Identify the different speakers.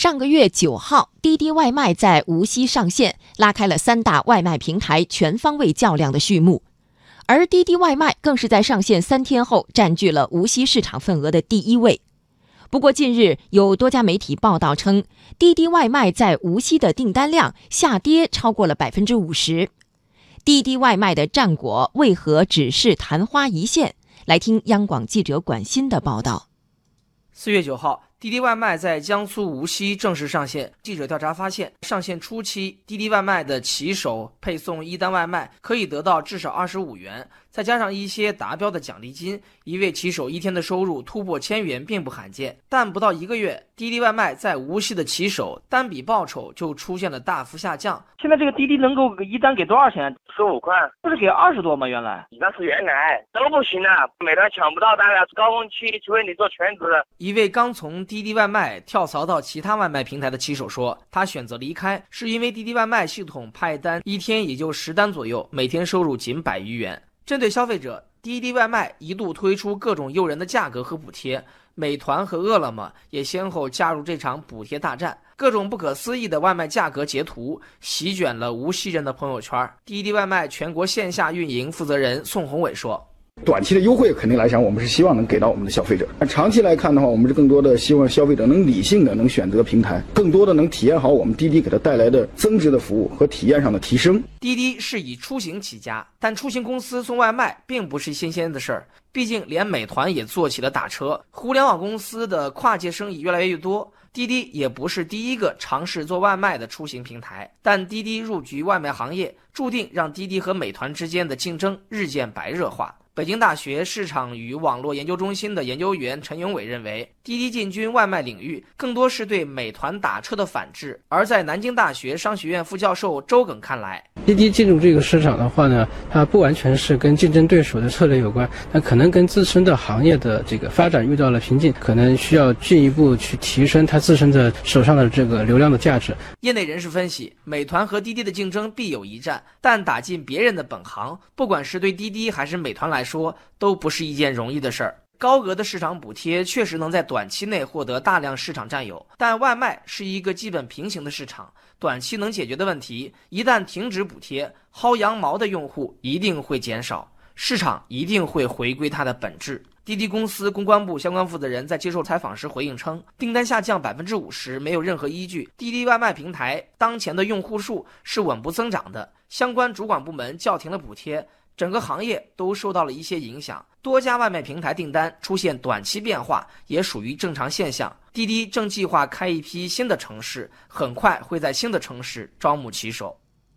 Speaker 1: 上个月九号，滴滴外卖在无锡上线，拉开了三大外卖平台全方位较量的序幕。而滴滴外卖更是在上线三天后占据了无锡市场份额的第一位。不过，近日有多家媒体报道称，滴滴外卖在无锡的订单量下跌超过了百分之五十。滴滴外卖的战果为何只是昙花一现？来听央广记者管鑫的报道。
Speaker 2: 四月九号。滴滴外卖在江苏无锡正式上线。记者调查发现，上线初期，滴滴外卖的骑手配送一单外卖可以得到至少二十五元，再加上一些达标的奖励金，一位骑手一天的收入突破千元并不罕见。但不到一个月，滴滴外卖在无锡的骑手单笔报酬就出现了大幅下降。现在这个滴滴能够一单给多少钱？
Speaker 3: 十五块，
Speaker 2: 不是给二十多吗？原来
Speaker 3: 那是原来都不行了，美团抢不到单了，高峰期除非你做全职。
Speaker 2: 一位刚从滴滴外卖跳槽到其他外卖平台的骑手说，他选择离开是因为滴滴外卖系统派单一天也就十单左右，每天收入仅百余元。针对消费者，滴滴外卖一度推出各种诱人的价格和补贴，美团和饿了么也先后加入这场补贴大战。各种不可思议的外卖价格截图席卷了无锡人的朋友圈。滴滴外卖全国线下运营负责人宋宏伟说。
Speaker 4: 短期的优惠肯定来讲，我们是希望能给到我们的消费者。那长期来看的话，我们是更多的希望消费者能理性的能选择平台，更多的能体验好我们滴滴给他带来的增值的服务和体验上的提升。
Speaker 2: 滴滴是以出行起家，但出行公司送外卖并不是新鲜的事儿。毕竟连美团也做起了打车，互联网公司的跨界生意越来越多。滴滴也不是第一个尝试做外卖的出行平台，但滴滴入局外卖行业，注定让滴滴和美团之间的竞争日渐白热化。北京大学市场与网络研究中心的研究员陈永伟认为，滴滴进军外卖领域更多是对美团打车的反制。而在南京大学商学院副教授周耿看来，
Speaker 5: 滴滴进入这个市场的话呢，它不完全是跟竞争对手的策略有关，它可能跟自身的行业的这个发展遇到了瓶颈，可能需要进一步去提升它自身的手上的这个流量的价值。
Speaker 2: 业内人士分析，美团和滴滴的竞争必有一战，但打进别人的本行，不管是对滴滴还是美团来来，说都不是一件容易的事儿。高额的市场补贴确实能在短期内获得大量市场占有，但外卖是一个基本平行的市场，短期能解决的问题，一旦停止补贴，薅羊毛的用户一定会减少，市场一定会回归它的本质。滴滴公司公关部相关负责人在接受采访时回应称，订单下降百分之五十没有任何依据，滴滴外卖平台当前的用户数是稳步增长的，相关主管部门叫停了补贴。整个行业都受到了一些影响，多家外卖平台订单出现短期变化，也属于正常现象。滴滴正计划开一批新的城市，很快会在新的城市招募骑手。